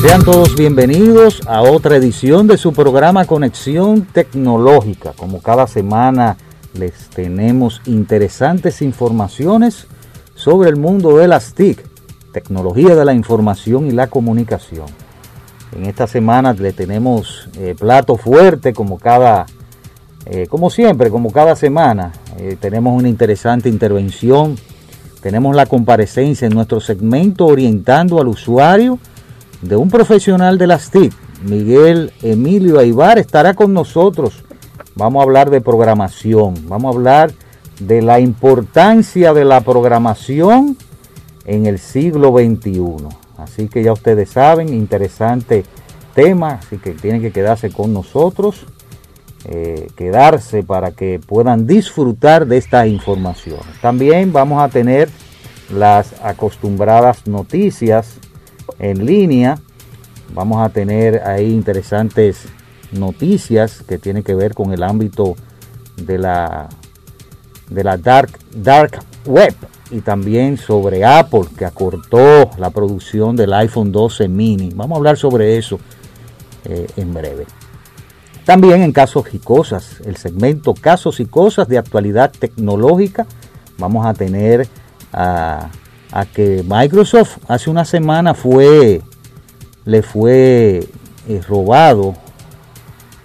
Sean todos bienvenidos a otra edición de su programa Conexión Tecnológica. Como cada semana les tenemos interesantes informaciones sobre el mundo de las TIC, tecnología de la información y la comunicación. En esta semana le tenemos eh, plato fuerte como cada, eh, como siempre, como cada semana. Eh, tenemos una interesante intervención. Tenemos la comparecencia en nuestro segmento orientando al usuario de un profesional de las TIC, Miguel Emilio Aibar, estará con nosotros. Vamos a hablar de programación, vamos a hablar de la importancia de la programación en el siglo XXI. Así que ya ustedes saben, interesante tema, así que tienen que quedarse con nosotros, eh, quedarse para que puedan disfrutar de estas informaciones. También vamos a tener las acostumbradas noticias en línea. Vamos a tener ahí interesantes noticias que tienen que ver con el ámbito de la de la dark dark web y también sobre Apple que acortó la producción del iPhone 12 mini. Vamos a hablar sobre eso eh, en breve. También en casos y cosas, el segmento casos y cosas de actualidad tecnológica, vamos a tener a a que Microsoft hace una semana fue le fue eh, robado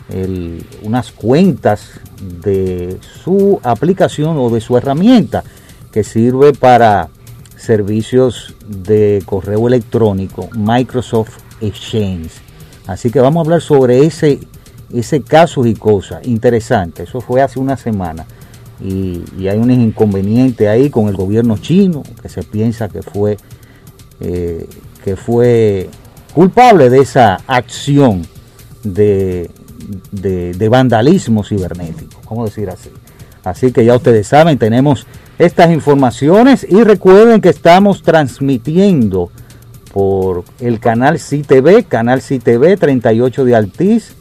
el- unas cuentas de su aplicación o de su herramienta que sirve para servicios de correo electrónico Microsoft Exchange. Así que vamos a hablar sobre ese, ese caso y cosas interesante. Eso fue hace una semana y, hay un inconveniente ahí con el gobierno chino que se piensa que fue eh, que fue culpable de esa acción de, de- de vandalismo cibernético, vamos a decir así. Así que ya ustedes saben, tenemos estas informaciones y recuerden que estamos transmitiendo por el canal CTV, canal CTV 38 de Altiz,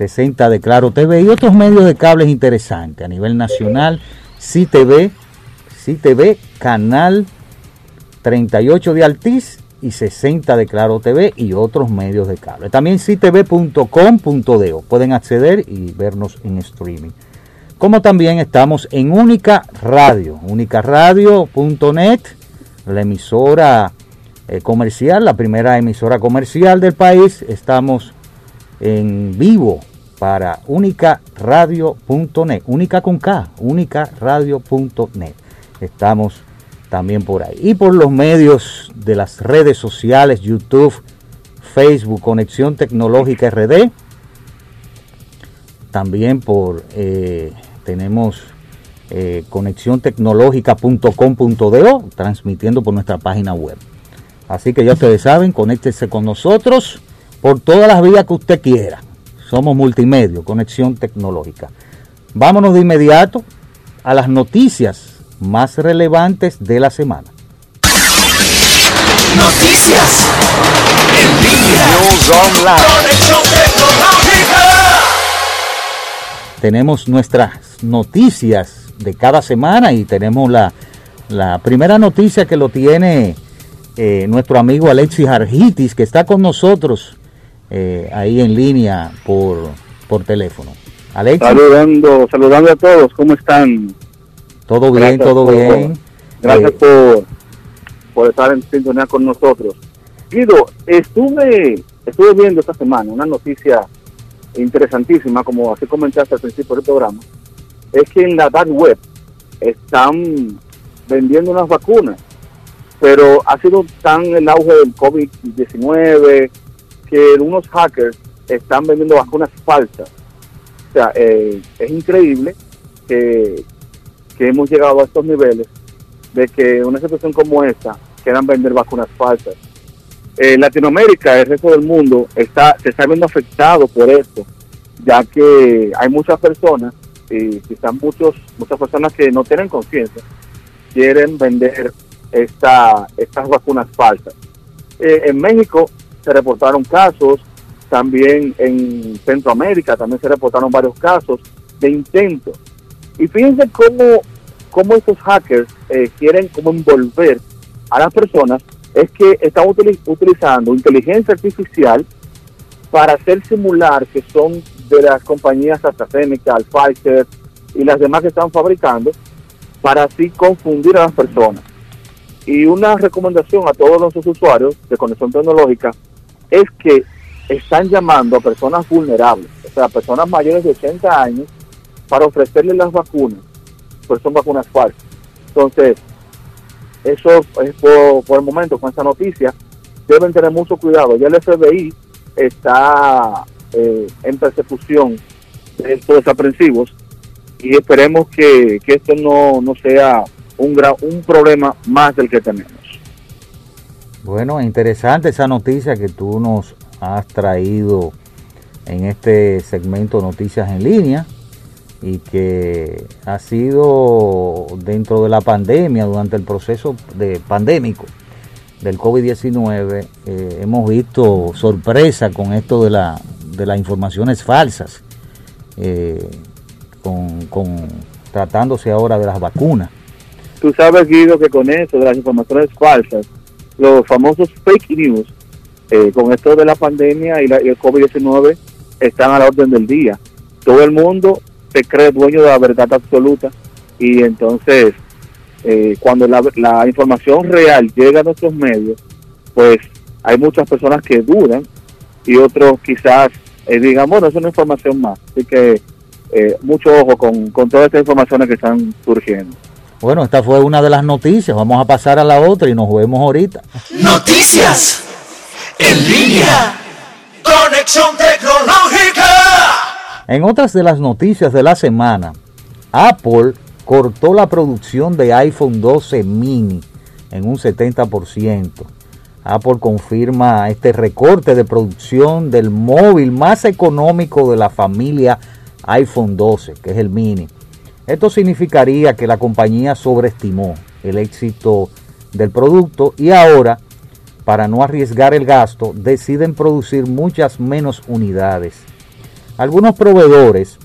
60 de Claro TV y otros medios de cables interesantes a nivel nacional. CTV, CTV, canal 38 de Altiz y 60 de Claro TV y otros medios de cable. También ctv.com.de pueden acceder y vernos en streaming. Como también estamos en Única Radio, unicaradio.net, la emisora eh, comercial, la primera emisora comercial del país. Estamos en vivo para unicaradio.net, única con K, unicaradio.net. Estamos también por ahí. Y por los medios de las redes sociales, YouTube, Facebook, Conexión Tecnológica RD. También por, eh, tenemos eh, conexiontecnológica.com.do, transmitiendo por nuestra página web. Así que ya ustedes saben, conéctese con nosotros por todas las vías que usted quiera. Somos multimedia, conexión tecnológica. Vámonos de inmediato a las noticias más relevantes de la semana. Noticias. En línea. News Online. Conexión tecnológica. Tenemos nuestras noticias de cada semana y tenemos la, la primera noticia que lo tiene eh, nuestro amigo Alexis Argitis, que está con nosotros eh, ahí en línea por, por teléfono. Alexis, Saludando, saludando a todos, ¿cómo están? todo bien, Gracias todo por- bien. Gracias Eh, por, por estar en sintonía con nosotros. Guido, estuve, estuve viendo esta semana una noticia interesantísima, como así comentaste al principio del programa, es que en la dark web están vendiendo unas vacunas, pero ha sido tan el auge del COVID-19 que unos hackers están vendiendo vacunas falsas. O sea, eh, es increíble que, que hemos llegado a estos niveles de que una situación como esta quieran vender vacunas falsas. eh, Latinoamérica, el resto del mundo, está, se está viendo afectado por esto, ya que hay muchas personas, y quizás muchos, muchas personas que no tienen conciencia, quieren vender esta, estas vacunas falsas. Eh, en México se reportaron casos, también en Centroamérica también se reportaron varios casos de intentos. Y fíjense cómo, cómo estos hackers eh, quieren como envolver a las personas, es que están utili- utilizando inteligencia artificial para hacer simular que son de las compañías AstraZeneca, Pfizer y las demás que están fabricando, para así confundir a las personas. Y una recomendación a todos nuestros usuarios de conexión tecnológica es que están llamando a personas vulnerables, o sea, personas mayores de 80 años, para ofrecerles las vacunas, pues son vacunas falsas. Entonces, eso es por, por el momento con esta noticia, deben tener mucho cuidado. Ya el FBI está eh, en persecución de estos desaprensivos y esperemos que, que esto no, no sea un, problema más del que tenemos. Bueno, interesante esa noticia que tú nos has traído en este segmento Noticias en línea y que ha sido dentro de la pandemia, durante el proceso de pandémico del COVID-19, eh, hemos visto sorpresa con esto de, la, de las informaciones falsas, eh, con- tratándose ahora de las vacunas. Tú sabes, Guido, que con eso de las informaciones falsas, los famosos fake news, eh, con esto de la pandemia y, la- y el COVID-19, están a la orden del día. Todo el mundo se cree dueño de la verdad absoluta y entonces eh, cuando la, la información real llega a nuestros medios, pues hay muchas personas que dudan y otros quizás eh, digan, bueno, es una información más. Así que eh, mucho ojo con, con todas estas informaciones que están surgiendo. Bueno, esta fue una de las noticias, vamos a pasar a la otra y nos vemos ahorita. Noticias en línea. Conexión tecnológica. En otras de las noticias de la semana, Apple cortó la producción de iPhone 12 mini en un 70%. Apple confirma este recorte de producción del móvil más económico de la familia iPhone 12, que es el mini. Esto significaría que la compañía sobreestimó el éxito del producto y ahora, para no arriesgar el gasto, deciden producir muchas menos unidades. Algunos proveedores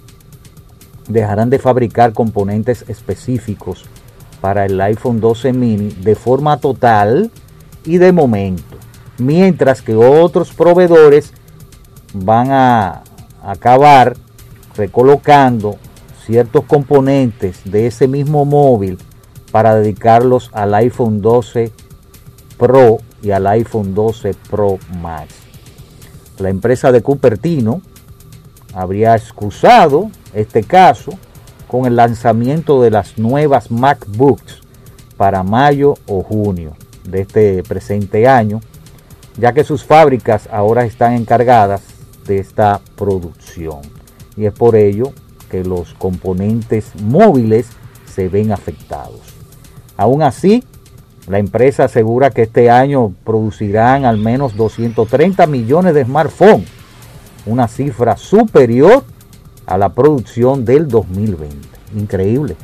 dejarán de fabricar componentes específicos para el iPhone 12 mini de forma total y de momento, mientras que otros proveedores van a acabar recolocando ciertos componentes de ese mismo móvil para dedicarlos al iPhone 12 Pro y al iPhone 12 Pro Max. La empresa de Cupertino habría excusado este caso con el lanzamiento de las nuevas MacBooks para mayo o junio de este presente año, ya que sus fábricas ahora están encargadas de esta producción. Y es por ello que los componentes móviles se ven afectados. Aún así, la empresa asegura que este año producirán al menos 230 millones de smartphones, una cifra superior a la producción del 2020. Increíble.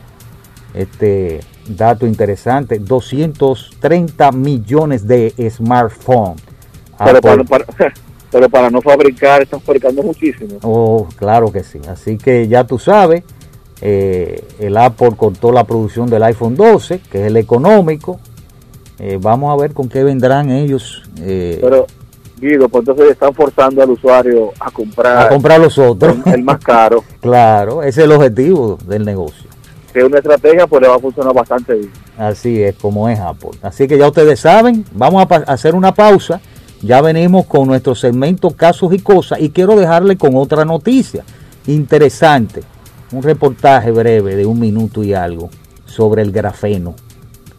Este dato interesante, 230 millones de smartphones. Pero Apple- para, para- pero para no fabricar, están fabricando muchísimo. Oh, claro que sí. Así que ya tú sabes, eh, el Apple cortó la producción del iPhone 12, que es el económico. Eh, vamos a ver con qué vendrán ellos eh, Pero, Guido, pues entonces están forzando al usuario a comprar a comprar los otros. el, más caro. claro, ese es el objetivo del negocio. Que es una estrategia, pues le va a funcionar bastante bien. Así es como es Apple. Así que ya ustedes saben, vamos a hacer una pausa. Ya venimos con nuestro segmento casos y cosas y quiero dejarle con otra noticia interesante. Un reportaje breve de un minuto y algo sobre el grafeno.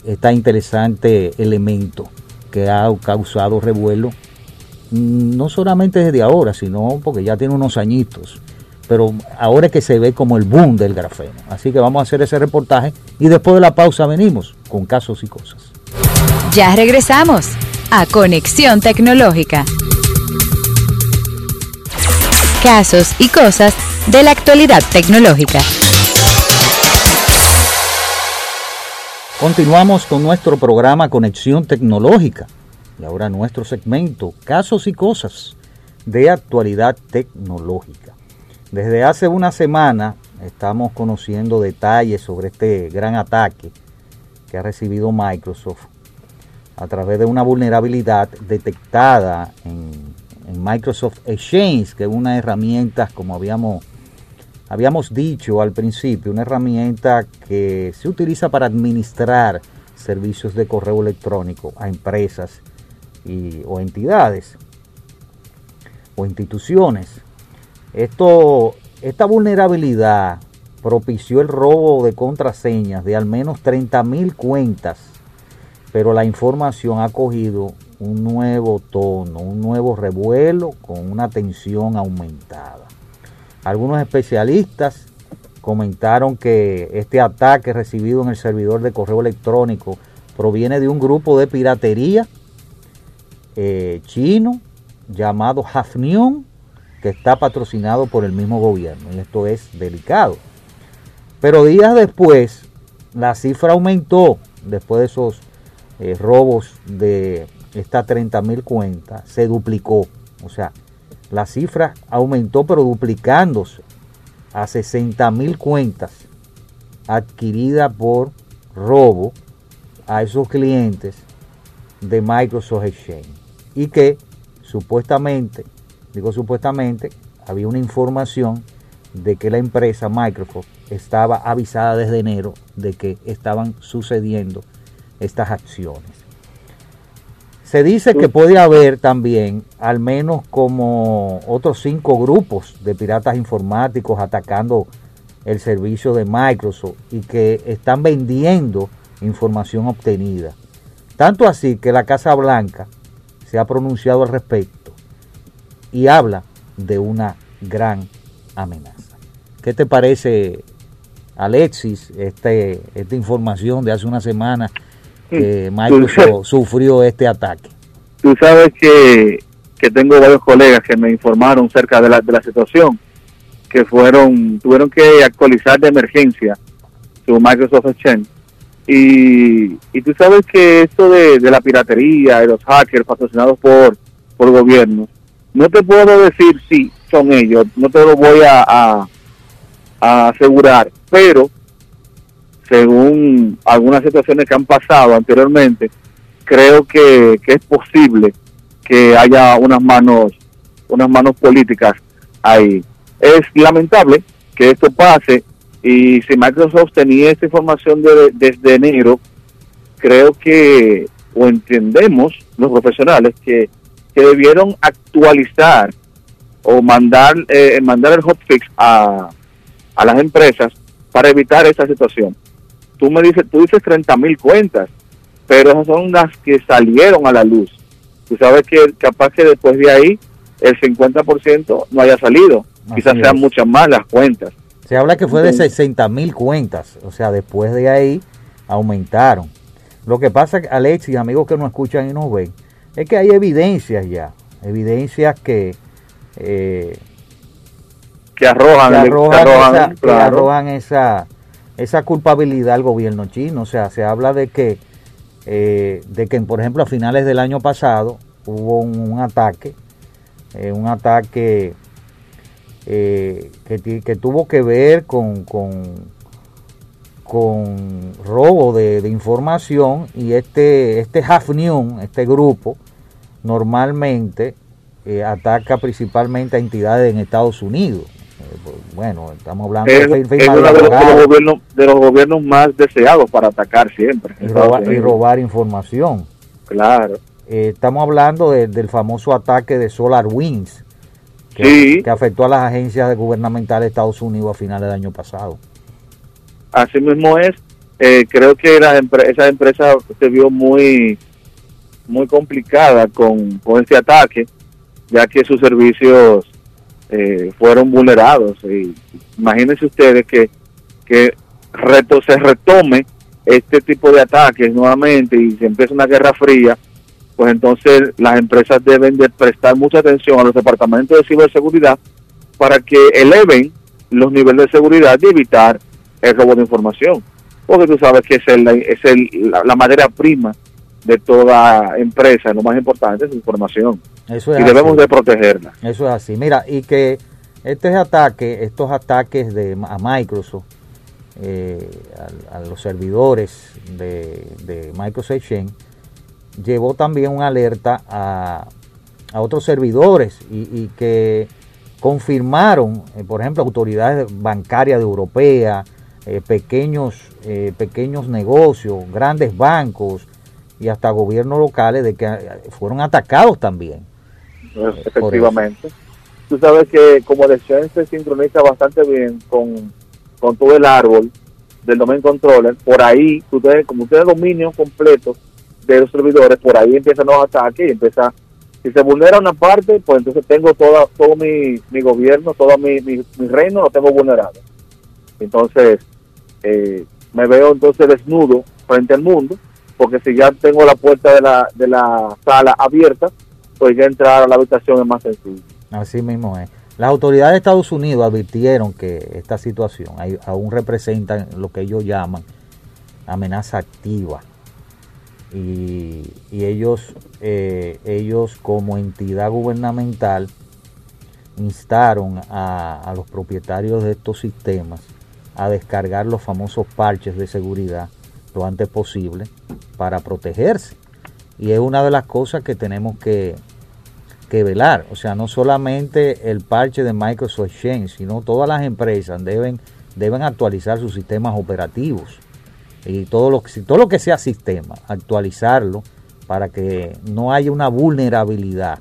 Este interesante elemento que ha causado revuelo mm, no solamente desde ahora, sino porque ya tiene unos añitos. Pero ahora es que se ve como el boom del grafeno. Así que vamos a hacer ese reportaje y después de la pausa venimos con casos y cosas. Ya regresamos. a Conexión Tecnológica. Casos y cosas de la actualidad tecnológica. Continuamos con nuestro programa Conexión Tecnológica y ahora nuestro segmento Casos y cosas de actualidad tecnológica. Desde hace una semana estamos conociendo detalles sobre este gran ataque que ha recibido Microsoft a través de una vulnerabilidad detectada en, Microsoft Exchange, que es una herramienta, como habíamos, habíamos dicho al principio, una herramienta que se utiliza para administrar servicios de correo electrónico a empresas y, o entidades o instituciones. Esto, esta vulnerabilidad propició el robo de contraseñas de al menos 30.000 cuentas, pero la información ha cogido un nuevo tono, un nuevo revuelo con una tensión aumentada. Algunos especialistas comentaron que este ataque recibido en el servidor de correo electrónico proviene de un grupo de piratería eh, chino llamado Hafnium, que está patrocinado por el mismo gobierno. Y esto es delicado. Pero días después, la cifra aumentó, después de esos eh, robos de estas 30 mil cuentas, se duplicó. O sea, la cifra aumentó, pero duplicándose a 60 mil cuentas adquiridas por robo a esos clientes de Microsoft Exchange y que supuestamente, digo supuestamente, había una información de que la empresa Microsoft estaba avisada desde enero de que estaban sucediendo estas acciones. Se dice que puede haber también al menos como otros cinco grupos de piratas informáticos atacando el servicio de Microsoft y que están vendiendo información obtenida. Tanto así que la Casa Blanca se ha pronunciado al respecto y habla de una gran amenaza. ¿Qué te parece, Alexis, este, esta información de hace una semana que Microsoft sufrió este ataque? Tú sabes que, que tengo varios colegas que me informaron cerca de la, de la situación, que fueron tuvieron que actualizar de emergencia su Microsoft Exchange. Y, y tú sabes que esto de, la piratería y los hackers patrocinados por, por gobiernos, no te puedo decir si son ellos, no te lo voy a, a, asegurar, pero según algunas situaciones que han pasado anteriormente, creo que, que es posible que haya unas manos, unas manos políticas ahí. Es lamentable que esto pase y si Microsoft tenía esta información desde enero, creo que, o entendemos los profesionales, que, debieron actualizar o mandar, eh, mandar el hotfix a, a las empresas para evitar esa situación. Tú me dices, tú dices 30 mil cuentas, pero esas son las que salieron a la luz. Tú sabes que capaz que después de ahí el 50% no haya salido. Quizás sean muchas más las cuentas. Se habla que fue de 60 mil cuentas, o sea, después de ahí aumentaron. Lo que pasa, Alex y amigos que nos escuchan y nos ven, es que hay evidencias ya, evidencias que... Eh, que arrojan, arrojan, esa, esa, culpabilidad al gobierno chino. O sea, se habla de que, eh, de que por ejemplo, a finales del año pasado hubo un, ataque, eh, un ataque eh, que, tuvo que ver con, con, robo de, información y este, este Hafnium, este grupo, normalmente eh, ataca principalmente a entidades en Estados Unidos. Eh, bueno, estamos hablando de, los, gobiernos, de los gobiernos más deseados para atacar siempre. Y, robar información. Claro. estamos hablando del famoso ataque de SolarWinds, que, afectó a las agencias gubernamentales de Estados Unidos a finales del año pasado. Así mismo es. Eh, creo que la esa empresa se vio muy muy complicada con, con este ataque, ya que sus servicios eh, fueron vulnerados. Y imagínense ustedes que, que se retome este tipo de ataques nuevamente y se empieza una guerra fría pues entonces las empresas deben de prestar mucha atención a los departamentos de ciberseguridad para que eleven los niveles de seguridad y evitar el robo de información. Porque tú sabes que es, el, es el, la, la madera prima de toda empresa, lo más importante es información. Eso es y debemos así. de protegerla. Eso es así. Mira, y que este ataque, estos ataques de, a Microsoft, eh, a, a los servidores de, de Microsoft Exchange, llevó también una alerta a, a otros servidores y, y que confirmaron, eh, por ejemplo, autoridades bancarias de europea, eh, pequeños, eh, pequeños negocios, grandes bancos y hasta gobiernos locales de que fueron atacados también. Efectivamente. Tú sabes que como el Exchange se sincroniza bastante bien con, con todo el árbol del domain controller, por ahí, tú tienes, como tienes dominio completo de los servidores, por ahí empiezan los ataques y empieza, si se vulnera una parte, pues entonces tengo toda, todo mi, mi gobierno, todo mi, mi, mi reino lo tengo vulnerado. Entonces, eh, me veo entonces desnudo frente al mundo, porque si ya tengo la puerta de la, de la sala abierta, pues ya entrar a la habitación es más sencillo. Así mismo es. Las autoridades de Estados Unidos advirtieron que esta situación aún representa lo que ellos llaman amenaza activa. Y, ellos, eh, ellos como entidad gubernamental instaron a los propietarios de estos sistemas a descargar los famosos parches de seguridad lo antes posible para protegerse. Y es una de las cosas que tenemos que, que velar. O sea, no solamente el parche de Microsoft Exchange, sino todas las empresas deben, deben actualizar sus sistemas operativos. Y todo lo, que- todo lo que sea sistema, actualizarlo para que no haya una vulnerabilidad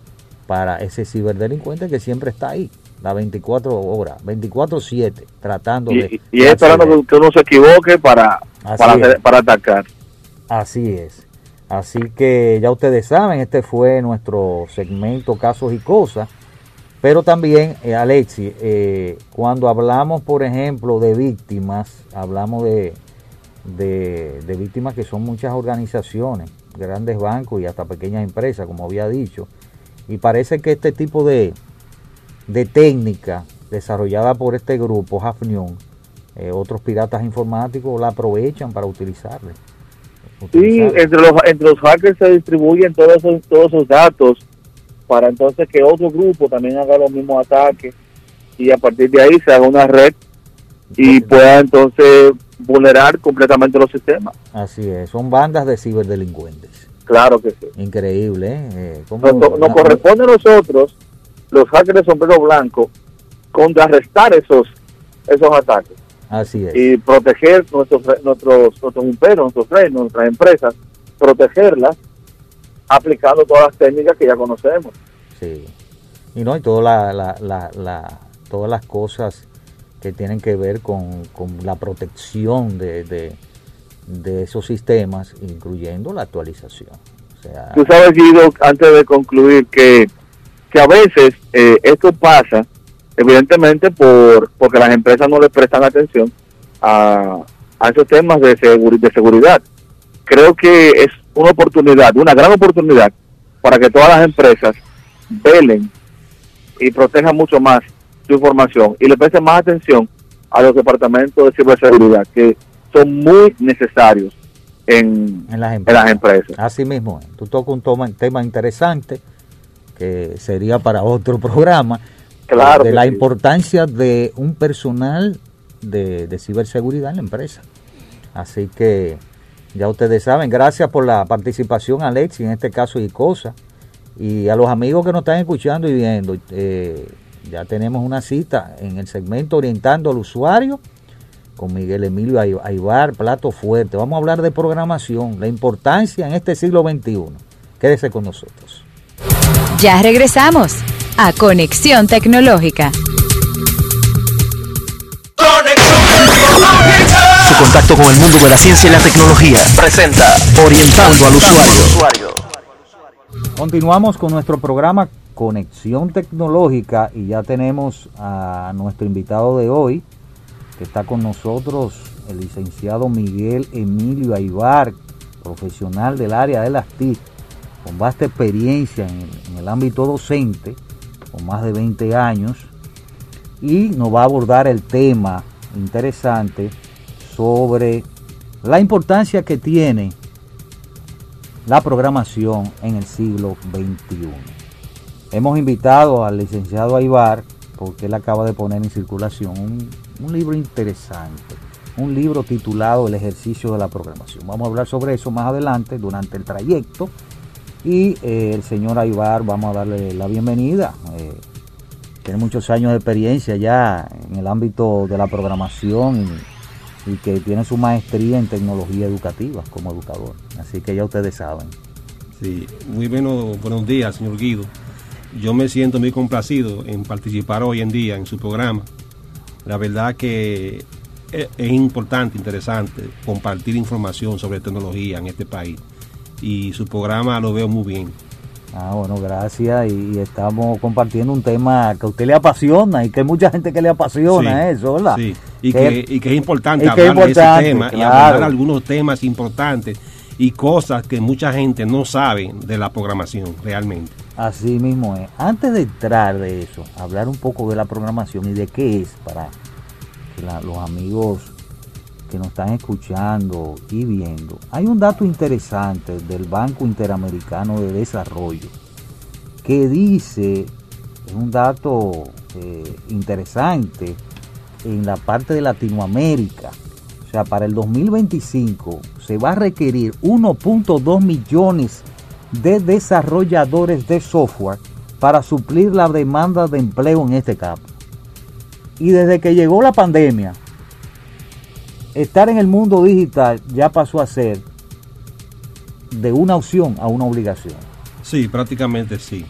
para ese ciberdelincuente que siempre está ahí, las 24 horas, 24-7, tratando de... Y, y es esperando que- uno se equivoque para, Así para, hacer- para atacar. Así es. Así que ya ustedes saben, este fue nuestro segmento Casos y Cosas. Pero también, eh, Alexi, eh, cuando hablamos, por ejemplo, de víctimas, hablamos de, de, víctimas que son muchas organizaciones, grandes bancos y hasta pequeñas empresas, como había dicho. Y parece que este tipo de, de técnica desarrollada por este grupo, Hafnium, eh, otros piratas informáticos la aprovechan para utilizarla. Sí, entre los, entre los hackers se distribuyen todos esos, todos esos datos para entonces que otro grupo también haga los mismos ataques y a partir de ahí se haga una red y pueda entonces vulnerar completamente los sistemas. Así es, son bandas de ciberdelincuentes. Claro que sí. Increíble, ¿eh? Eh, ¿cómo- Nos, nos corresponde a nosotros, los hackers de sombrero blanco, contrarrestar esos esos ataques Así es. y proteger nuestros nuestros nuestros imperios, nuestros reinos, nuestras empresas, protegerlas aplicando todas las técnicas que ya conocemos. Sí. Y no, y toda la, la- la- la- todas las cosas que tienen que ver con, con la protección de, de, de esos sistemas, incluyendo la actualización. O sea, Tú sabes, Guido, antes de concluir, que, que a veces eh, esto pasa, evidentemente, por porque las empresas no le prestan atención a, a esos temas de, seguri- de seguridad. Creo que es una oportunidad, una gran oportunidad para que todas las empresas velen y protejan mucho más su información y le presten más atención a los departamentos de ciberseguridad, que son muy necesarios en, en las en empresas. las empresas. Así mismo, tú tocas un toma- tema interesante que sería para otro programa, Claro de la sí. importancia de un personal de, de ciberseguridad en la empresa. Así que ya ustedes saben, gracias por la participación Alexi, en este caso y cosa. Y a los amigos que nos están escuchando y viendo, eh, ya tenemos una cita en el segmento Orientando al Usuario con Miguel Emilio Aybar, Plato Fuerte. Vamos a hablar de programación, la importancia en este siglo XXI. Quédese con nosotros. Ya regresamos a Conexión Tecnológica. Su contacto con el mundo de la ciencia y la tecnología. Presenta Orientando al Usuario. Continuamos con nuestro programa Conexión Tecnológica y ya tenemos a nuestro invitado de hoy, que está con nosotros, el licenciado Miguel Emilio Aybar, profesional del área de las TIC, con vasta experiencia en, en el ámbito docente, con más de 20 años, y nos va a abordar el tema interesante sobre la importancia que tiene la programación en el siglo XXI. Hemos invitado al licenciado Aibar, porque él acaba de poner en circulación un libro interesante, un libro titulado El ejercicio de la programación. Vamos a hablar sobre eso más adelante, durante el trayecto. Y eh, el señor Aibar, vamos a darle la bienvenida. Eh, tiene muchos años de experiencia ya en el ámbito de la programación y, que tiene su maestría en tecnología educativa como educador. Así que ya ustedes saben. Sí, muy bueno, buenos días, señor Guido. Yo me siento muy complacido en participar hoy en día en su programa. La verdad que es, es importante, interesante compartir información sobre tecnología en este país. Y su programa lo veo muy bien. Ah, bueno, gracias. Y, estamos compartiendo un tema que a usted le apasiona y que hay mucha gente que le apasiona sí, eso, ¿verdad? Sí, y que, que, y que es importante hablar es importante, de ese tema claro. y hablar algunos temas importantes y cosas que mucha gente no sabe de la programación realmente. Así mismo es. Antes de entrar de eso, hablar un poco de la programación y de qué es para que la, los amigos que nos están escuchando y viendo. Hay un dato interesante del Banco Interamericano de Desarrollo que dice, es un dato eh, interesante en la parte de Latinoamérica. O sea, para el 2025 se va a requerir 1.2 millones de desarrolladores de software para suplir la demanda de empleo en este campo. Y desde que llegó la pandemia, estar en el mundo digital ya pasó a ser de una opción a una obligación. Sí, prácticamente sí.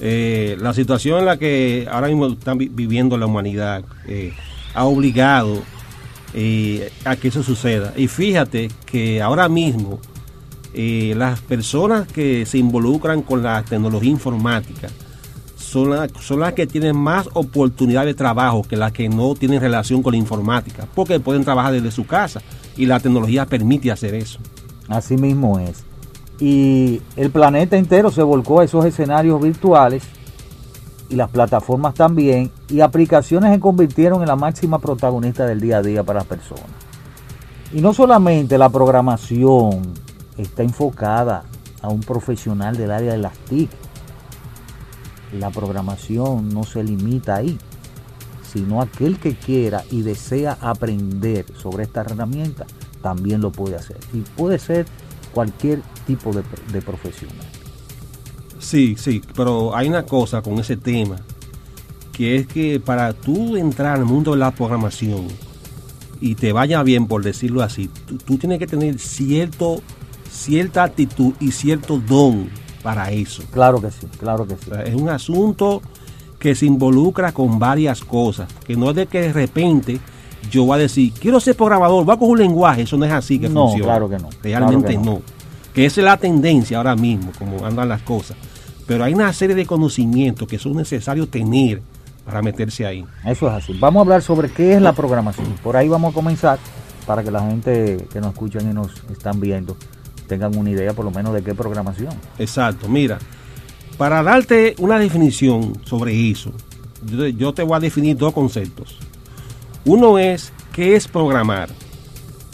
Eh, la situación en la que ahora mismo está viviendo la humanidad eh, ha obligado eh, a que eso suceda. Y fíjate que ahora mismo las personas que se involucran con la tecnología informática son, la, las que tienen más oportunidad de trabajo que las que no tienen relación con la informática, porque pueden trabajar desde su casa y la tecnología permite hacer eso. Así mismo es. Y el planeta entero se volcó a esos escenarios virtuales y las plataformas también, y aplicaciones se convirtieron en la máxima protagonista del día a día para las personas. Y no solamente la programación está enfocada a un profesional del área de las TIC, la programación no se limita ahí, sino aquel que quiera y desea aprender sobre esta herramienta, también lo puede hacer. Y puede ser cualquier tipo de, de profesional. Sí, sí, pero hay una cosa con ese tema, que es que para tú entrar al mundo de la programación y te vaya bien, por decirlo así, tú, tú tienes que tener cierto, cierta actitud y cierto don para eso. Claro que sí, claro que sí. O sea, es un asunto que se involucra con varias cosas, que no es de que de repente yo voy a decir, quiero ser programador, voy a coger un lenguaje, eso no es así que no, funciona. claro que no. Realmente claro que no. no. Que esa es la tendencia ahora mismo, como andan las cosas. Pero hay una serie de conocimientos que son necesarios tener para meterse ahí. Eso es así. Vamos a hablar sobre qué es la programación. Por ahí vamos a comenzar para que la gente que nos escuchan y nos están viendo tengan una idea por lo menos de qué programación. Exacto, mira, para darte una definición sobre eso, yo, te voy a definir dos conceptos. Uno es qué es programar,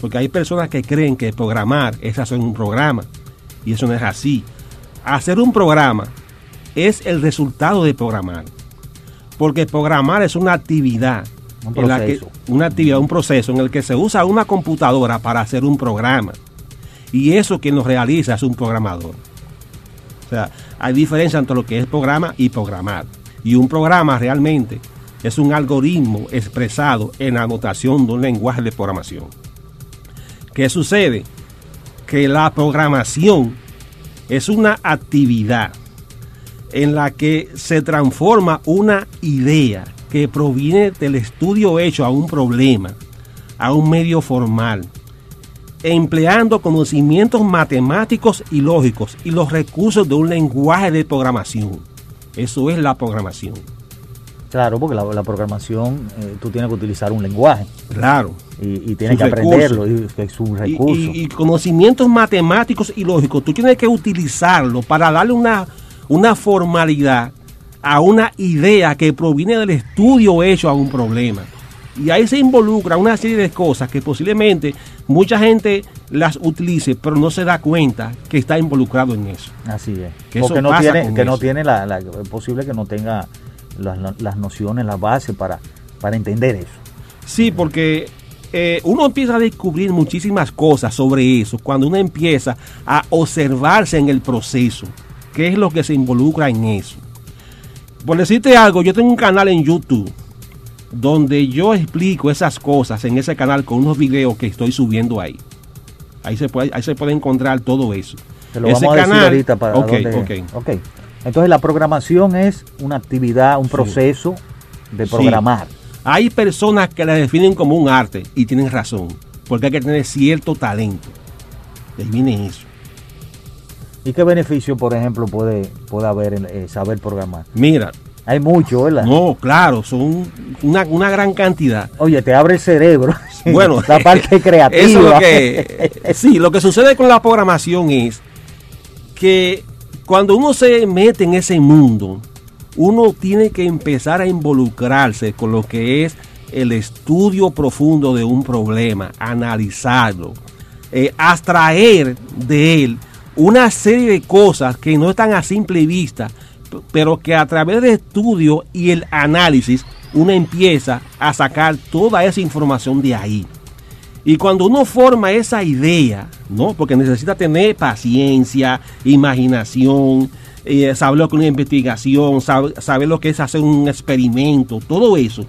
porque hay personas que creen que programar es hacer un programa, y eso no es así. Hacer un programa es el resultado de programar, porque programar es una actividad, Un en la que, proceso. una actividad, un proceso en el que se usa una computadora para hacer un programa. Y eso quien lo realiza es un programador. O sea, hay diferencia entre lo que es programa y programar. Y un programa realmente es un algoritmo expresado en la anotación de un lenguaje de programación. ¿Qué sucede? Que la programación es una actividad en la que se transforma una idea que proviene del estudio hecho a un problema, a un medio formal, empleando conocimientos matemáticos y lógicos y los recursos de un lenguaje de programación. Eso es la programación. Claro, porque la, la programación, eh, tú tienes que utilizar un lenguaje Claro. y, y tienes Sus que aprenderlo, y que es un Y, recurso. y- y conocimientos matemáticos y lógicos, tú tienes que utilizarlo para darle una, una formalidad a una idea que proviene del estudio hecho a un problema. Y ahí se involucra una serie de cosas que posiblemente mucha gente las utilice, pero no se da cuenta que está involucrado en eso. Así es. Que Porque eso no pasa tiene, que no tiene la, la- es posible que no tenga las, las nociones, las bases para, para entender eso. Sí, porque eh, uno empieza a descubrir muchísimas cosas sobre eso cuando uno empieza a observarse en el proceso, qué es lo que se involucra en eso. Por decirte algo, yo tengo un canal en YouTube donde yo explico esas cosas en ese canal con unos videos que estoy subiendo ahí. Ahí se puede, ahí se puede encontrar todo eso. Te lo Ese vamos a decir canal- ahorita para Ok, dónde- ok. ok. Entonces la programación es una actividad, un Sí. proceso de Sí. programar. Hay personas que la definen como un arte y tienen razón, porque hay que tener cierto talento. Ahí viene eso. ¿Y qué beneficio, por ejemplo, puede, puede haber en eh, saber programar? Mira, Hay mucho, ¿verdad? no, claro, son una, una gran cantidad. Oye, te abre el cerebro. Bueno, la parte creativa. Eso es lo que, sí, lo que sucede con la programación es que cuando uno se mete en ese mundo, uno tiene que empezar a involucrarse con lo que es el estudio profundo de un problema, analizarlo, eh, abstraer de él una serie de cosas que no están a simple vista, pero que a través de estudio y el análisis uno empieza a sacar toda esa información de ahí. Y cuando uno forma esa idea, ¿no? Porque necesita tener paciencia, imaginación, eh, saber lo que es una investigación, sabe- saber lo que es hacer un experimento, todo eso.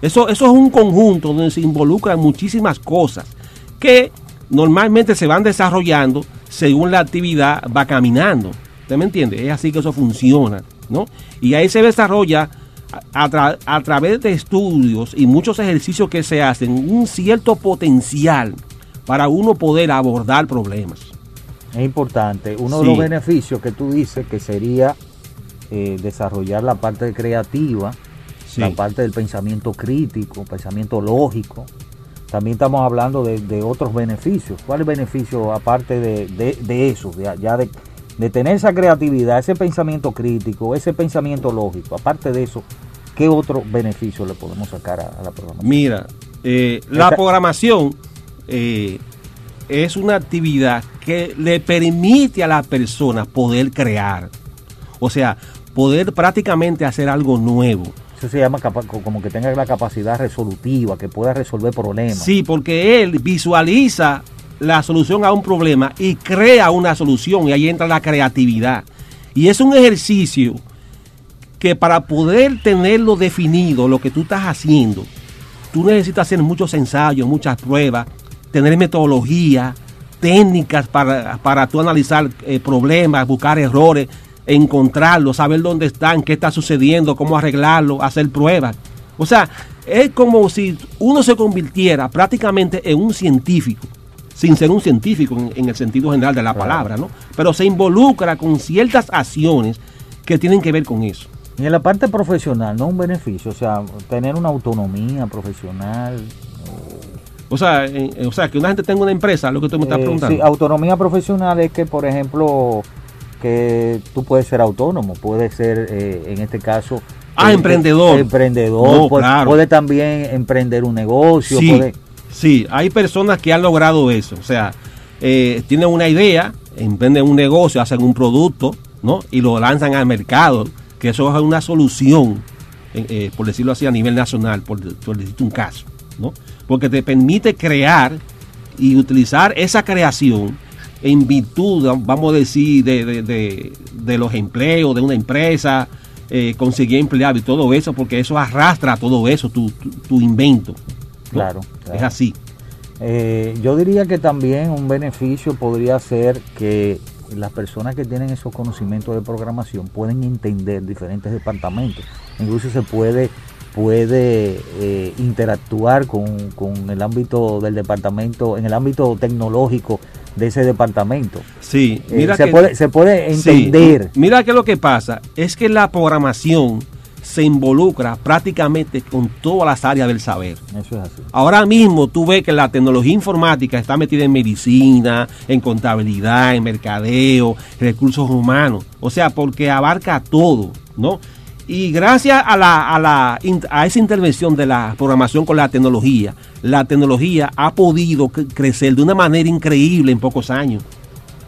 Eso, eso es un conjunto donde se involucran muchísimas cosas que normalmente se van desarrollando según la actividad va caminando. ¿Usted me entiende? Es así que eso funciona, ¿no? Y ahí se desarrolla a, tra- a través de estudios y muchos ejercicios que se hacen un cierto potencial para uno poder abordar problemas. Es importante. Uno de los beneficios que tú dices que sería eh, desarrollar la parte creativa, Sí. la parte del pensamiento crítico, pensamiento lógico. También estamos hablando de, de otros beneficios. ¿Cuáles beneficios aparte de, de- de eso? Ya, ya de, de tener esa creatividad, ese pensamiento crítico, ese pensamiento lógico. Aparte de eso, ¿qué otro beneficio le podemos sacar a, a la programación? Mira, eh, la Esta- programación eh, es una actividad que le permite a la persona poder crear. O sea, poder prácticamente hacer algo nuevo. Eso se llama como que tenga la capacidad resolutiva, que pueda resolver problemas. Sí, porque él visualiza la solución a un problema y crea una solución y ahí entra la creatividad. Y es un ejercicio que para poder tenerlo definido, lo que tú estás haciendo, tú necesitas hacer muchos ensayos, muchas pruebas, tener metodología, técnicas para, para tú analizar eh, problemas, buscar errores, encontrarlos, saber dónde están, qué está sucediendo, cómo arreglarlo, hacer pruebas. O sea, es como si uno se convirtiera prácticamente en un científico, sin ser un científico en, en el sentido general de la palabra, ¿no? Pero se involucra con ciertas acciones que tienen que ver con eso. Y en la parte profesional, no un beneficio, o sea, tener una autonomía profesional. O sea, eh, eh, o sea, que una gente tenga una empresa, lo que tú me estás Eh, preguntando. sí, autonomía profesional es que, por ejemplo, que tú puedes ser autónomo, puedes ser, eh, en este caso... Ah, eh, emprendedor. Emprendedor, No, puede, claro. puede también emprender un negocio. Sí, puede- sí, hay personas que han logrado eso. O sea, eh, tienen una idea, emprenden un negocio, hacen un producto, ¿no? Y lo lanzan al mercado, que eso es una solución, eh, eh, por decirlo así, a nivel nacional, por, por decirte un caso, ¿no? Porque te permite crear y utilizar esa creación en virtud, vamos a decir, de, de- de- los empleos de una empresa, conseguir empleados y todo eso, porque eso arrastra todo eso, tu- tu invento. ¿No? Claro, Es así. Eh, yo diría que también un beneficio podría ser que las personas que tienen esos conocimientos de programación pueden entender diferentes departamentos. Incluso se puede, puede eh, interactuar con, con el ámbito del departamento, en el ámbito tecnológico de ese departamento. Sí, Eh, mira se, que- puede, se puede sí, entender. mira que lo que pasa es que la programación se involucra prácticamente con todas las áreas del saber. Eso es así. Ahora mismo tú ves que la tecnología informática está metida en medicina, en contabilidad, en mercadeo, recursos humanos. O sea, porque abarca todo, ¿no? Y gracias a, la, a, la, in- a esa intervención de la programación con la tecnología, la tecnología ha podido cre- crecer de una manera increíble en pocos años.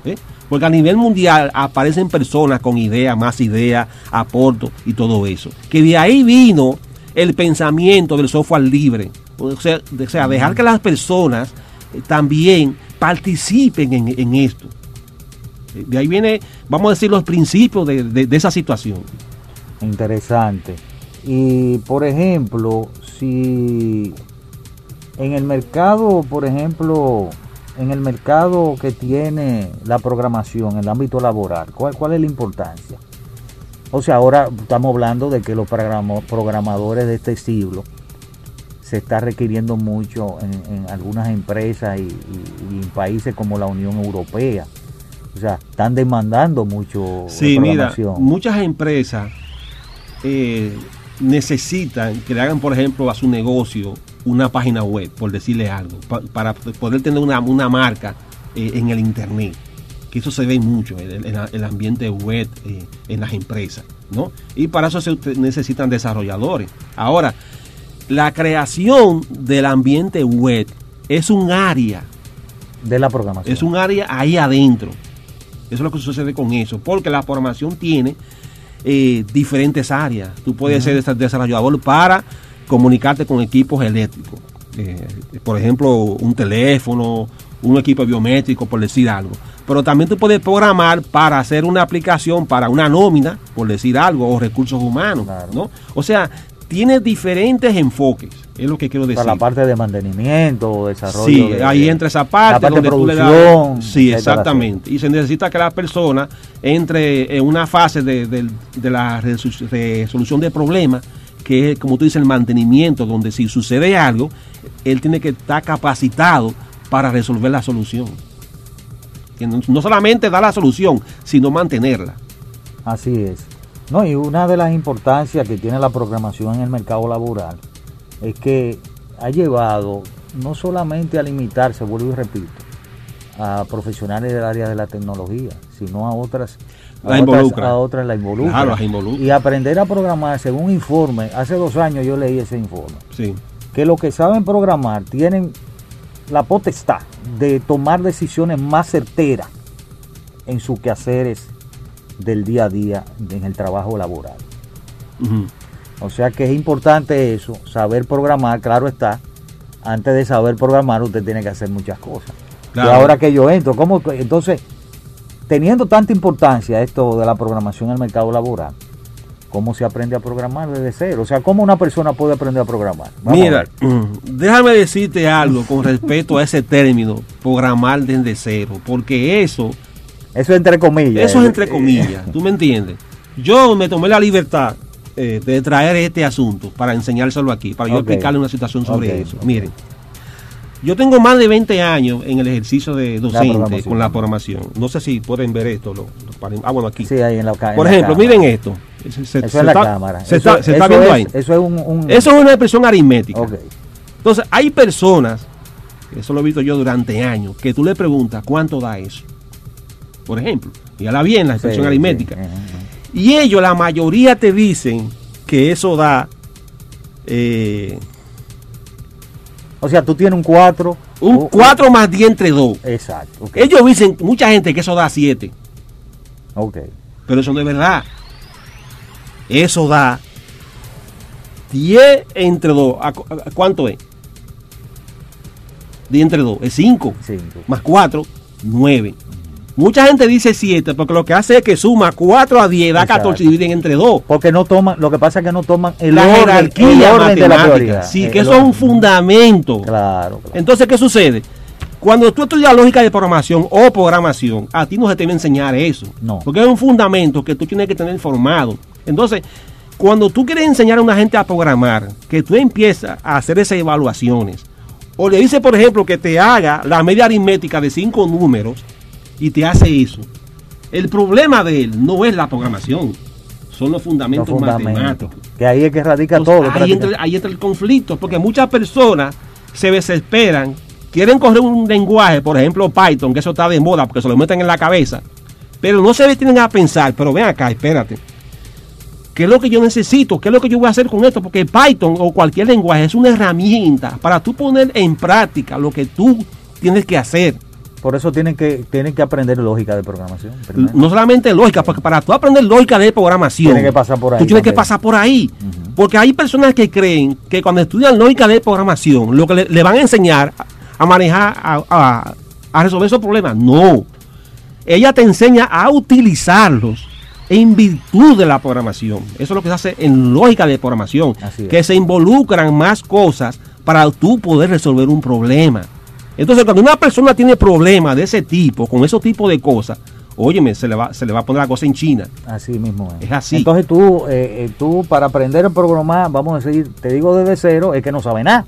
¿eh? Porque a nivel mundial aparecen personas con ideas, más ideas, aportos y todo eso. Que de ahí vino el pensamiento del software libre. O sea, de- o sea, dejar que las personas eh, también participen en, en esto. De ahí viene, vamos a decir, los principios de, de- de esa situación. Interesante. Y por ejemplo, si en el mercado, por ejemplo, en el mercado que tiene la programación, en el ámbito laboral, ¿cuál, cuál es la importancia? O sea, ahora estamos hablando de que los programadores de este siglo se está requiriendo mucho en, en algunas empresas y, y- y en países como la Unión Europea. O sea, están demandando mucho Sí, mira, programación. muchas empresas eh, necesitan que le hagan, por ejemplo, a su negocio una página web, por decirle algo, pa- para poder tener una, una marca eh, en el Internet. Que eso se ve mucho en el, en la- el ambiente web, eh, en las empresas, ¿no? Y para eso se necesitan desarrolladores. Ahora, la creación del ambiente web es un área de la programación. es un área ahí adentro. Eso es lo que sucede con eso, porque la programación tiene eh, diferentes áreas. Tú puedes ser desa- desarrollador para comunicarte con equipos eléctricos. Eh, por ejemplo, un teléfono, un equipo biométrico, por decir algo. Pero también tú puedes programar para hacer una aplicación para una nómina, por decir algo, o recursos humanos. Claro. ¿no? O sea, tiene diferentes enfoques, es lo que quiero decir. para la parte de mantenimiento, desarrollo. Sí, de- ahí entra esa parte, la parte de donde tú le das- producción. Sí, exactamente. Y se necesita que la persona entre en una fase de, de- de la resolución de problemas, que es, como tú dices, el mantenimiento, donde si sucede algo, él tiene que estar capacitado para resolver la solución. Que no, no solamente dar la solución, sino mantenerla. Así es. No, y una de las importancias que tiene la programación en el mercado laboral es que ha llevado no solamente a limitarse, vuelvo y repito, a profesionales del área de la tecnología, sino a otras La involucra. a otras la involucra. Claro, las involucra. Y aprender a programar según un informe, hace dos años yo leí ese informe, Sí. que los que saben programar tienen la potestad de tomar decisiones más certeras en sus quehaceres del día a día en el trabajo laboral. O sea que es importante eso, saber programar, claro está. Antes de saber programar usted tiene que hacer muchas cosas. Claro. Y ahora que yo entro, ¿cómo? Entonces, teniendo tanta importancia esto de la programación en el mercado laboral, ¿cómo se aprende a programar desde cero? O sea, ¿cómo una persona puede aprender a programar? Vamos Mira, mm, déjame decirte algo con respecto a ese término, programar desde cero, porque eso, eso es entre comillas. eso es entre eh, comillas, ¿tú me entiendes? Yo me tomé la libertad eh, de traer este asunto para enseñárselo aquí, para yo explicarle una situación sobre eso. Miren, yo tengo más de 20 años en el ejercicio de docente con la programación. No sé si pueden ver esto. Lo, lo ah, bueno, aquí. Sí, ahí en la en Por ejemplo, miren esto. Se, se- Eso se es la está, cámara. Se, Eso- está, se está eso viendo es- ahí. Eso es un... un- Eso es una expresión aritmética. Entonces, hay personas, eso lo he visto yo durante años, que tú le preguntas cuánto da eso. Por ejemplo, la bien la expresión Sí, aritmética. sí. Y ellos, la mayoría te dicen que eso da eh, O sea, tú tienes un 4. un 4 más 10 entre 2. Exacto. ok. Ellos dicen, mucha gente, que eso da 7. Ok. Pero eso no es verdad. Eso da 10 entre 2. ¿A cu- a ¿Cuánto es? 10 entre 2 es 5. Cinco. Más 4, 9. Mucha gente dice 7 porque lo que hace es que suma 4 a 10, da Exacto. 14 y dividen entre 2. Porque no toman, lo que pasa es que no toman el la orden, jerarquía el orden de la prioridad. Sí, que el eso es un fundamento. Claro, claro. Entonces, ¿qué sucede? Cuando tú estudias lógica de programación o programación, a ti no se te va a enseñar eso. No. Porque es un fundamento que tú tienes que tener formado. Entonces, cuando tú quieres enseñar a una gente a programar, que tú empiezas a hacer esas evaluaciones, o le dices, por ejemplo, que te haga la media aritmética de cinco números y te hace eso, el problema de él no es la programación. son los fundamentos, Los fundamentos. matemáticos. Que ahí es que radica Entonces, todo. ahí, entra, ahí entra el conflicto, porque muchas personas se desesperan, quieren correr un lenguaje, por ejemplo Python, que eso está de moda porque se lo meten en la cabeza, pero no se detienen a pensar, pero ven acá, espérate. ¿Qué es lo que yo necesito? ¿Qué es lo que yo voy a hacer con esto? Porque Python o cualquier lenguaje es una herramienta para tú poner en práctica lo que tú tienes que hacer. Por eso tienen que, tienen que aprender lógica de programación. primero. No solamente lógica, porque para tú aprender lógica de programación, Tiene que pasar por ahí tú tienes que pasar por ahí. Porque hay personas que creen que cuando estudian lógica de programación, lo que le, le van a enseñar a, manejar, a, a- a resolver esos problemas. No. Ella te enseña a utilizarlos en virtud de la programación. Eso es lo que se hace en lógica de programación. Es. Que se involucran más cosas para tú poder resolver un problema. Entonces, cuando una persona tiene problemas de ese tipo, con esos tipos de cosas, óyeme, se le va, se le va a poner la cosa en China. Así mismo es. Es así. Entonces tú, eh, eh, tú para aprender a programar, vamos a decir, te digo desde cero, es que no sabe nada.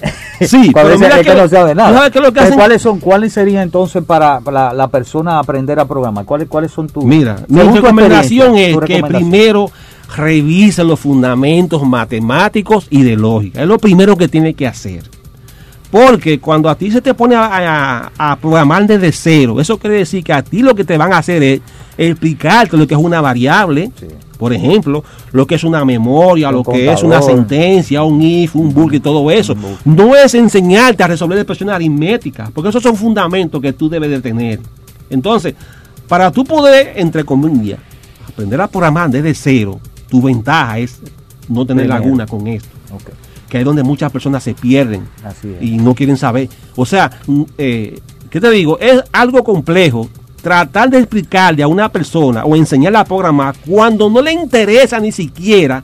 Sí, pero mira es que, que- no sabe ¿tú nada. es lo que hacen? ¿Cuáles son, cuáles serían entonces para, la, la persona aprender a programar? ¿Cuáles, cuáles son tus? Mira, mi recomendación es que primero revisen los fundamentos matemáticos y de lógica. Es lo primero que tiene que hacer. Porque cuando a ti se te pone a, a- a programar desde cero, eso quiere decir que a ti lo que te van a hacer es explicarte lo que es una variable, Sí. por ejemplo, lo que es una memoria, Un lo que es una sentencia, un if, un bulk y todo eso. No es enseñarte a resolver expresiones aritméticas, porque esos son fundamentos que tú debes de tener. Entonces, para tú poder, entre comillas, aprender a programar desde cero, tu ventaja es no tener Primero. laguna con esto Ok, que es donde muchas personas se pierden Así y no quieren saber. O sea, mm, eh, ¿qué te digo? Es algo complejo tratar de explicarle a una persona o enseñarle a programar cuando no le interesa ni siquiera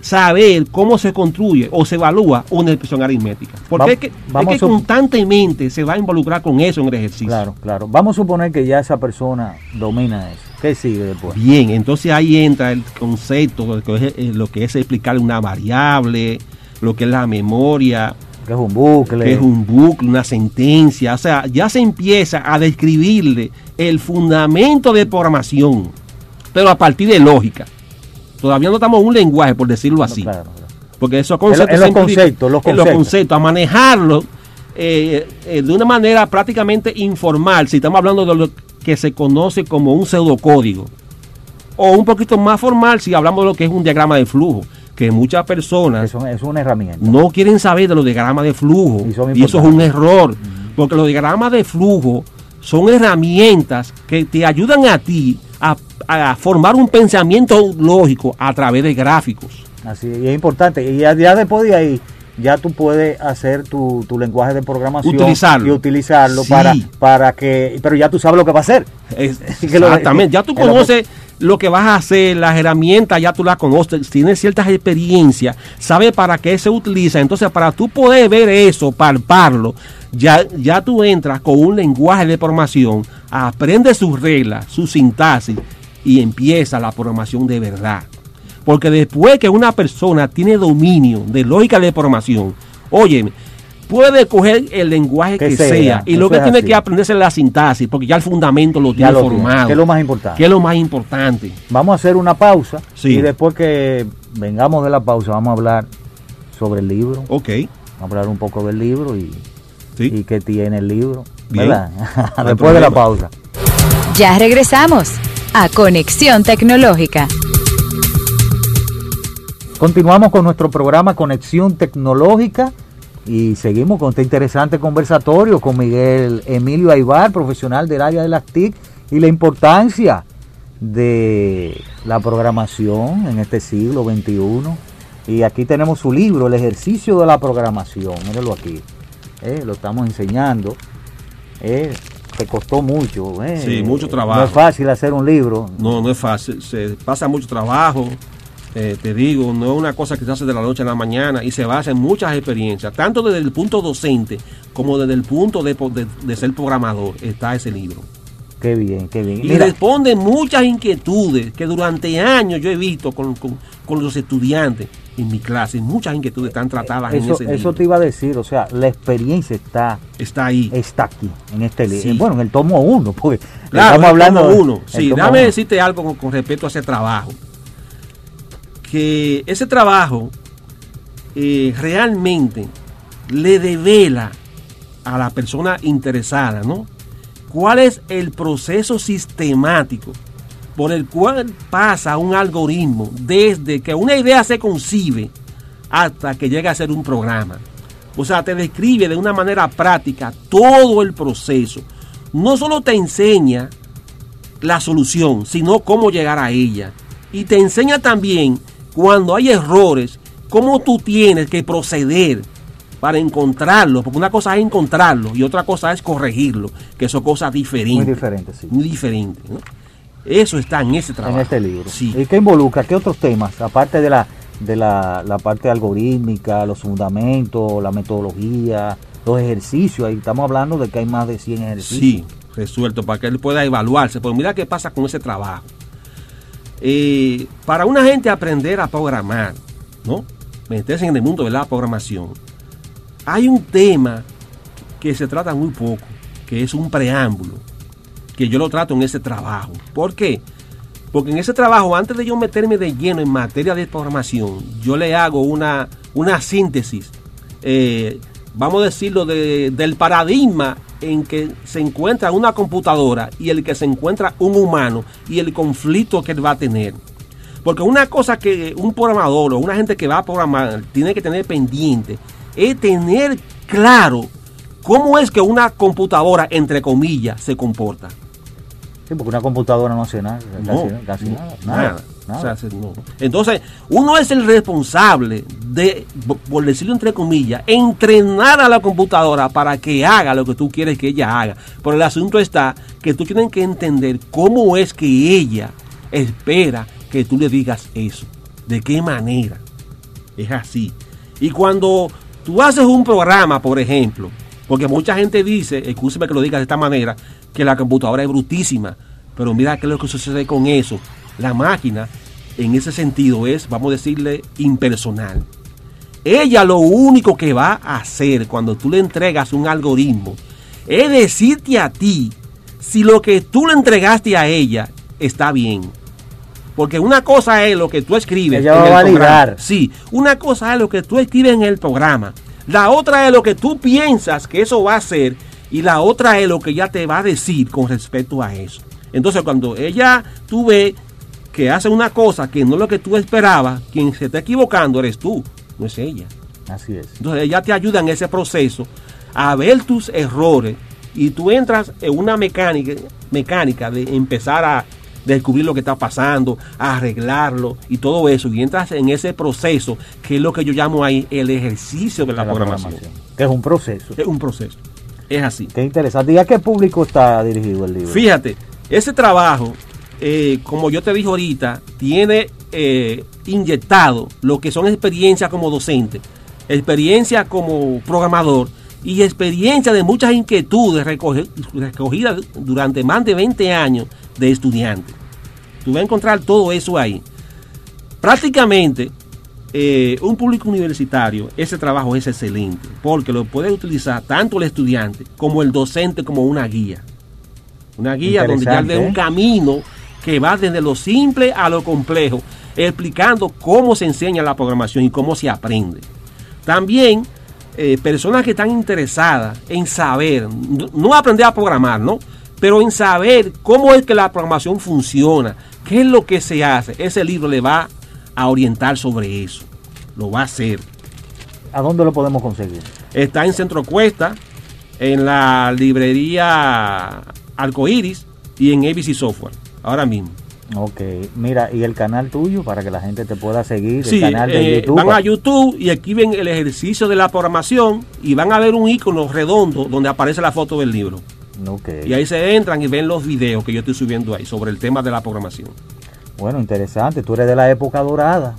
saber cómo se construye o se evalúa una expresión aritmética. Porque Va- es que, es vamos que constantemente se va a involucrar con eso en el ejercicio. Claro, claro. Vamos a suponer que ya esa persona domina eso. ¿Qué sigue después? Bien, entonces ahí entra el concepto, lo que es, eh, lo que es explicar una variable, lo que es la memoria, Que es un bucle. que es un bucle, una sentencia, o sea, ya se empieza a describirle el fundamento de programación, pero a partir de lógica. Todavía no estamos en un lenguaje, por decirlo así, Claro, claro. porque esos En conceptos, en los conceptos, los en conceptos, a manejarlos eh, eh, de una manera prácticamente informal, si estamos hablando de lo que se conoce como un pseudocódigo, o un poquito más formal si hablamos de lo que es un diagrama de flujo, que muchas personas Eso es una herramienta. no quieren saber de los diagramas de flujo. Y eso es un error. Porque los diagramas de flujo son herramientas que te ayudan a ti a, a formar un pensamiento lógico a través de gráficos. Así y es importante. Y ya, ya después de ahí, ya tú puedes hacer tu, tu lenguaje de programación Utilizarlo. y utilizarlo Sí. para, para que. Pero ya tú sabes lo que va a hacer. Es- exactamente. Ya tú es conoces lo que vas a hacer, las herramientas ya tú las conoces, tienes ciertas experiencias, sabes para qué se utiliza. Entonces, para tú poder ver eso, palparlo, ya, ya tú entras con un lenguaje de programación, aprendes sus reglas, su sintaxis y empieza la programación de verdad. Porque después que una persona tiene dominio de lógica de programación, oye, puede coger el lenguaje Que que, sea, sea, y lo que tiene así. que aprenderse es la sintaxis, porque ya el fundamento lo tiene lo tiene, formado. que es lo más importante. que es lo más importante. Vamos a hacer una pausa Sí. y después que vengamos de la pausa vamos a hablar sobre el libro. Ok. Vamos a hablar un poco del libro y, Sí. y qué tiene el libro. Bien. ¿verdad? No después de la pausa. Ya regresamos a Conexión Tecnológica. Continuamos con nuestro programa Conexión Tecnológica y seguimos con este interesante conversatorio con Miguel Emilio Aybar, profesional del área de las TIC y la importancia de la programación en este siglo XXI. Y aquí tenemos su libro, El ejercicio de la programación. Mírenlo aquí. Eh, lo estamos enseñando. Eh, te costó mucho. eh. Sí, mucho No trabajo. es fácil hacer un libro. No, no es fácil. Se pasa mucho trabajo. Eh, te digo, no es una cosa que se hace de la noche a la mañana y se basa en muchas experiencias, tanto desde el punto docente como desde el punto de, po- de- de ser programador. Está ese libro. Qué bien, qué bien. Y Mira, responde muchas inquietudes que durante años yo he visto con, con- con los estudiantes en mi clase. Muchas inquietudes están tratadas en eso, ese eso libro. te iba a decir, o sea, la experiencia está, Está ahí. está aquí, en este libro. Sí. Bueno, en el tomo 1, porque Claro, estamos el hablando tomo uno. Sí, tomo déjame uno. decirte algo con, con respecto a ese trabajo. Que ese trabajo eh, realmente le devela a la persona interesada, ¿no? ¿Cuál es el proceso sistemático por el cual pasa un algoritmo desde que una idea se concibe hasta que llega a ser un programa? O sea, te describe de una manera práctica todo el proceso. No solo te enseña la solución, sino cómo llegar a ella. Y te enseña también cuando hay errores, cómo tú tienes que proceder para encontrarlo, porque una cosa es encontrarlo y otra cosa es corregirlo, que son cosas diferentes. Muy diferente, sí. Muy diferentes, ¿no? Eso está en ese trabajo. En este libro. Sí. ¿Y qué involucra? ¿Qué otros temas? Aparte de la de la, la parte algorítmica, los fundamentos, la metodología, los ejercicios. Ahí estamos hablando de que hay más de 100 ejercicios. Sí, resuelto, para que él pueda evaluarse. Pero mira qué pasa con ese trabajo. Para una gente aprender a programar, ¿no? Meterse en el mundo de la programación, hay un tema que se trata muy poco, que es un preámbulo, que yo lo trato en ese trabajo. ¿Por qué? Porque en ese trabajo, antes de yo meterme de lleno en materia de programación, yo le hago una, una síntesis, eh, vamos a decirlo, de- del paradigma en que se encuentra una computadora y el que se encuentra un humano y el conflicto que él va a tener. Porque una cosa que un programador o una gente que va a programar tiene que tener pendiente es tener claro cómo es que una computadora, entre comillas, se comporta. Sí, porque una computadora no hace nada. No, casi. Nada. nada. O sea, se- no. Entonces, uno es el responsable de, po- por decirlo entre comillas, entrenar a la computadora para que haga lo que tú quieres que ella haga. Pero el asunto está que tú tienes que entender cómo es que ella espera que tú le digas eso. De qué manera. Es así. Y cuando tú haces un programa, por ejemplo, porque mucha gente dice, escúcheme que lo diga de esta manera, que la computadora es brutísima. Pero mira qué es lo que sucede con eso. La máquina, en ese sentido, es, vamos a decirle, impersonal. Ella lo único que va a hacer cuando tú le entregas un algoritmo es decirte a ti si lo que tú le entregaste a ella está bien. Porque una cosa es lo que tú escribes. Ella en va a validar. programa. Sí, una cosa es lo que tú escribes en el programa. La otra es lo que tú piensas que eso va a hacer. Y la otra es lo que ella te va a decir con respecto a eso. Entonces, cuando ella, tú ves que hace una cosa que no es lo que tú esperabas, quien se está equivocando eres tú, no es ella. Así es. Entonces ella te ayuda en ese proceso a ver tus errores y tú entras en una mecánica, mecánica de empezar a descubrir lo que está pasando, a arreglarlo y todo eso. Y entras en ese proceso que es lo que yo llamo ahí el ejercicio de la, de la programación. Que es un proceso. Es un proceso. Es así. Qué interesante. ¿Y a qué público está dirigido el libro? Fíjate, ese trabajo, eh, como yo te dije ahorita, tiene eh, inyectado lo que son experiencias como docente, experiencia como programador y experiencia de muchas inquietudes recogidas durante más de 20 años de estudiantes. Tú vas a encontrar todo eso ahí. Prácticamente, eh, un público universitario, ese trabajo es excelente, porque lo puede utilizar tanto el estudiante como el docente como una guía. Una guía donde ya Interesante, ve un camino que va desde lo simple a lo complejo, explicando cómo se enseña la programación y cómo se aprende. También eh, personas que están interesadas en saber, no- aprender a programar, ¿no? Pero en saber cómo es que la programación funciona, qué es lo que se hace. Ese libro le va a orientar sobre eso. Lo va a hacer. ¿A dónde lo podemos conseguir? Está en Centro Cuesta, en la librería Arcoiris y en ABC Software, ahora mismo. Ok, mira, y el canal tuyo para que la gente te pueda seguir, Sí, el canal de eh, YouTube. van a YouTube y aquí ven el ejercicio de la programación y van a ver un icono redondo donde aparece la foto del libro. Y ahí se entran y ven los videos que yo estoy subiendo ahí sobre el tema de la programación. Bueno, interesante, tú eres de la época dorada.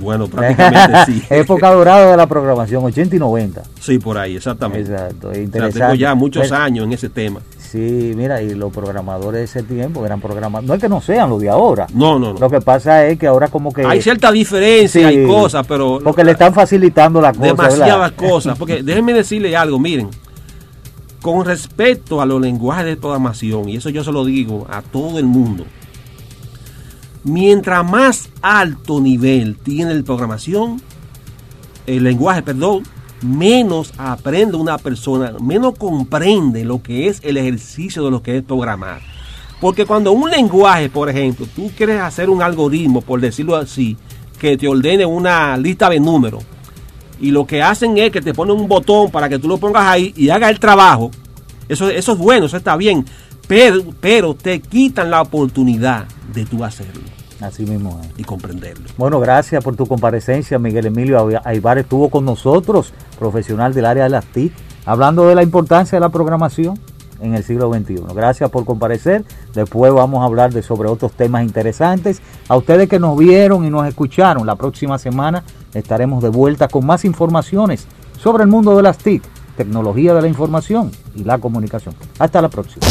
Bueno, prácticamente sí. época dorada de la programación, 80 y 90. Sí, por ahí, exactamente. Exacto, O sea, interesante. tengo ya muchos Pero- años en ese tema. Sí, mira, y los programadores de ese tiempo eran programadores, no es que no sean los de ahora. No, no, no. Lo que pasa es que ahora como que... Hay cierta diferencia, Sí, hay cosas, pero... Porque le están facilitando la cosa, demasiadas cosas. Porque déjenme decirle algo, miren, con respecto a los lenguajes de programación, y eso yo se lo digo a todo el mundo, mientras más alto nivel tiene la programación, el lenguaje, perdón, menos aprende una persona, menos comprende lo que es el ejercicio de lo que es programar. Porque cuando un lenguaje, por ejemplo, tú quieres hacer un algoritmo, por decirlo así, que te ordene una lista de números, y lo que hacen es que te ponen un botón para que tú lo pongas ahí y haga el trabajo, eso, eso es bueno, eso está bien, pero, pero te quitan la oportunidad de tú hacerlo Así mismo es. y comprenderlo. Bueno, gracias por tu comparecencia, Miguel Emilio Aybar estuvo con nosotros, profesional del área de las TIC, hablando de la importancia de la programación en el siglo XXI. Gracias por comparecer. Después vamos a hablar de sobre otros temas interesantes. A ustedes que nos vieron y nos escucharon, la próxima semana estaremos de vuelta con más informaciones sobre el mundo de las TIC, tecnología de la información y la comunicación. Hasta la próxima.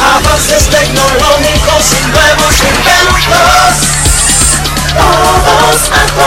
Avances tecnológicos y nuevos inventos, todos a tu